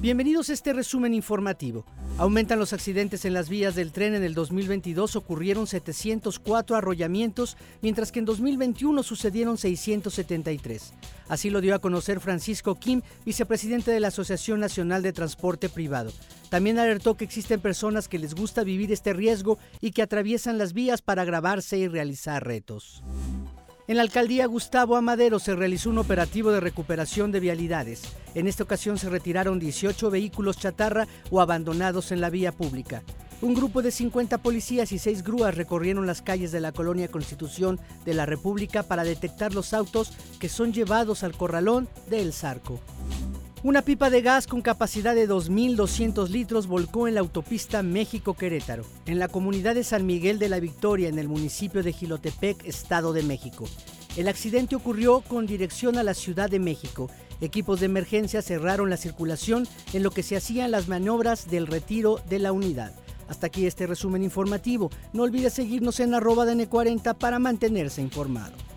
Bienvenidos a este resumen informativo. Aumentan los accidentes en las vías del tren. En el 2022 ocurrieron 704 arrollamientos, mientras que en 2021 sucedieron 673. Así lo dio a conocer Francisco Kim, vicepresidente de la Asociación Nacional de Transporte Privado. También alertó que existen personas que les gusta vivir este riesgo y que atraviesan las vías para grabarse y realizar retos. En la alcaldía Gustavo Amadero se realizó un operativo de recuperación de vialidades. En esta ocasión se retiraron 18 vehículos chatarra o abandonados en la vía pública. Un grupo de 50 policías y 6 grúas recorrieron las calles de la colonia Constitución de la República para detectar los autos que son llevados al corralón de El Zarco. Una pipa de gas con capacidad de 2.200 litros volcó en la autopista México-Querétaro, en la comunidad de San Miguel de la Victoria, en el municipio de Gilotepec, Estado de México. El accidente ocurrió con dirección a la Ciudad de México. Equipos de emergencia cerraron la circulación en lo que se hacían las maniobras del retiro de la unidad. Hasta aquí este resumen informativo. No olvide seguirnos en arroba DN40 para mantenerse informado.